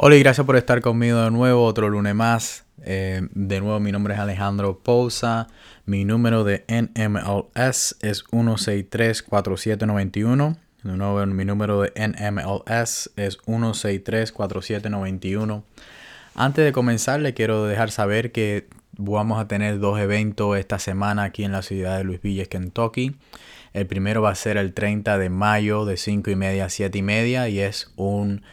Hola y gracias por estar conmigo de nuevo, otro lunes más. Eh, de nuevo, mi nombre es Alejandro Pousa. Mi número de NMLS es 1634791. De nuevo, mi número de NMLS es 1634791. Antes de comenzar, le quiero dejar saber que vamos a tener dos eventos esta semana aquí en la ciudad de Louisville, Kentucky. El primero va a ser el 30 de mayo de 5 y media a 7 y media y es un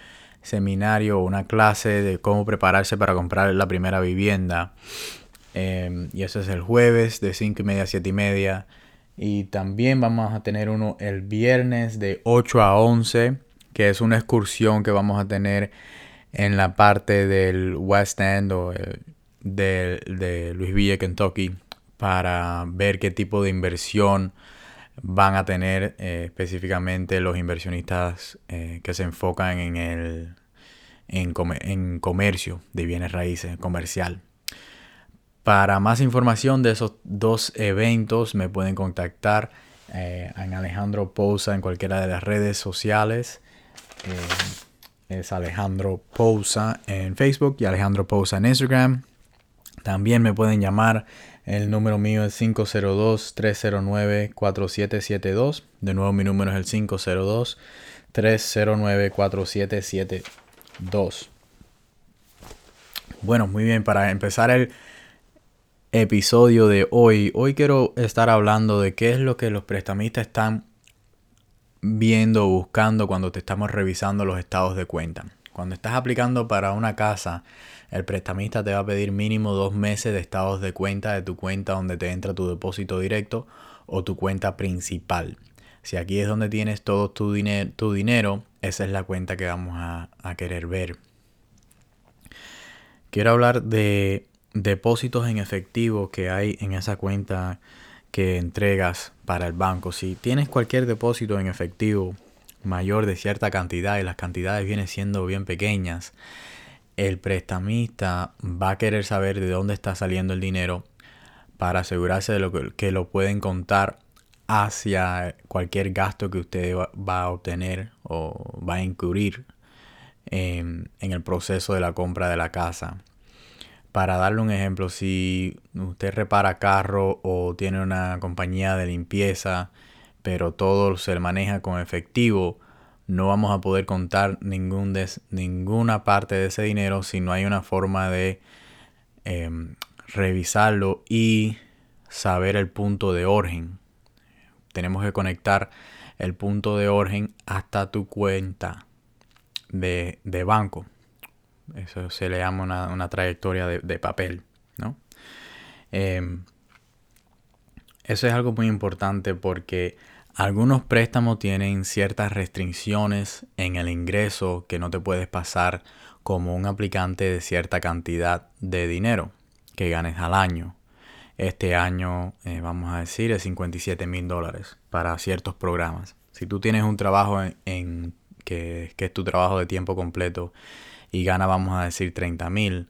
seminario o una clase de cómo prepararse para comprar la primera vivienda. Em, y eso es el jueves de 5 y media a 7 y media. Y también vamos a tener uno el viernes de 8 a 11, que es una excursión que vamos a tener en la parte del West End o de, de Louisville, Kentucky, para ver qué tipo de inversión van a tener eh, específicamente los inversionistas eh, que se enfocan en el en, en, comercio de bienes raíces, comercial. Para más información de esos dos eventos me pueden contactar eh, en Alejandro Pousa en cualquiera de las redes sociales. es Alejandro Pousa en Facebook y Alejandro Pousa en Instagram. También me pueden llamar el número mío es 502-309-4772. De nuevo mi número es el 502-309-4772. Bueno, muy bien, para empezar el episodio de hoy, hoy quiero estar hablando de qué es lo que los prestamistas están viendo o buscando cuando te estamos revisando los estados de cuenta. Cuando estás aplicando para una casa, el prestamista te va a pedir mínimo dos meses de estados de cuenta de tu cuenta donde te entra tu depósito directo o tu cuenta principal. Si aquí es donde tienes todo tu, dinero, esa es la cuenta que vamos a, a querer ver. Quiero hablar de depósitos en efectivo que hay en esa cuenta que entregas para el banco. Si tienes cualquier depósito en efectivo mayor de cierta cantidad y las cantidades vienen siendo bien pequeñas, el prestamista va a querer saber de dónde está saliendo el dinero para asegurarse de lo que, lo pueden contar hacia cualquier gasto que usted va a obtener o va a incurrir en, en el proceso de la compra de la casa. Para darle un ejemplo, si usted repara carro o tiene una compañía de limpieza, pero todo se maneja con efectivo, no vamos a poder contar ninguna parte de ese dinero si no hay una forma de em, revisarlo y saber el punto de origen. Tenemos que conectar el punto de origen hasta tu cuenta de, banco. Eso se le llama una, trayectoria de, papel, ¿no? Em, eso es algo muy importante porque algunos préstamos tienen ciertas restricciones en el ingreso que no te puedes pasar como un aplicante de cierta cantidad de dinero que ganes al año. Este año, eh, vamos a decir, es 57 mil dólares para ciertos programas. Si tú tienes un trabajo en, que, es tu trabajo de tiempo completo y gana, vamos a decir, 30 mil,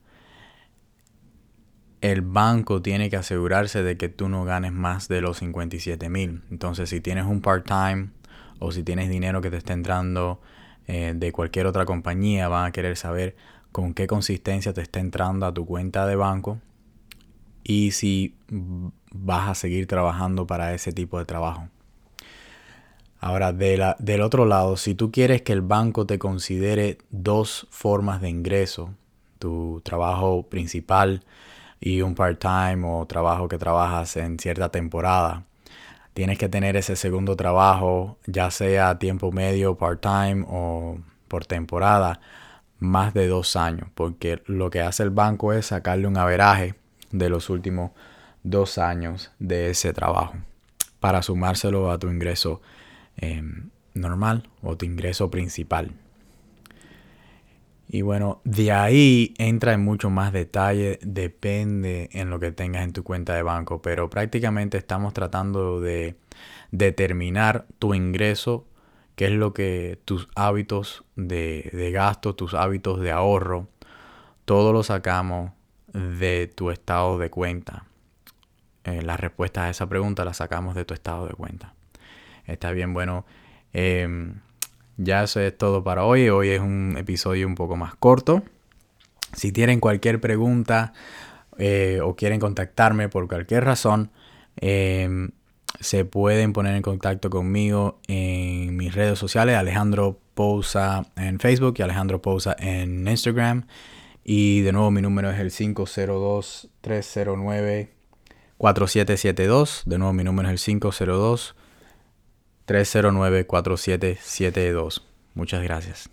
el banco tiene que asegurarse de que tú no ganes más de los 57 mil. Entonces, si tienes un part-time o si tienes dinero que te está entrando eh, de cualquier otra compañía, van a querer saber con qué consistencia te está entrando a tu cuenta de banco y si vas a seguir trabajando para ese tipo de trabajo. Ahora, del otro lado, si tú quieres que el banco te considere dos formas de ingreso, tu trabajo principal, y un part-time o trabajo que trabajas en cierta temporada. Tienes que tener ese segundo trabajo, ya sea a tiempo medio, part-time o por temporada, más de dos años, porque lo que hace el banco es sacarle un averaje de los últimos dos años de ese trabajo para sumárselo a tu ingreso em, normal o tu ingreso principal. Y bueno, de ahí entra en mucho más detalle, depende en lo que tengas en tu cuenta de banco, pero prácticamente estamos tratando de determinar tu ingreso, qué es lo que tus hábitos de, gasto, tus hábitos de ahorro, todo lo sacamos de tu estado de cuenta. Eh, la respuesta a esa pregunta la sacamos de tu estado de cuenta. Está bien, bueno. Em, ya eso es todo para hoy. Hoy es un episodio un poco más corto. Si tienen cualquier pregunta eh, o quieren contactarme por cualquier razón, em, se pueden poner en contacto conmigo en mis redes sociales, Alejandro Pousa en Facebook y Alejandro Pousa en Instagram. Y de nuevo mi número es el 502-309-4772. De nuevo mi número es el 502-309-4772. Muchas gracias.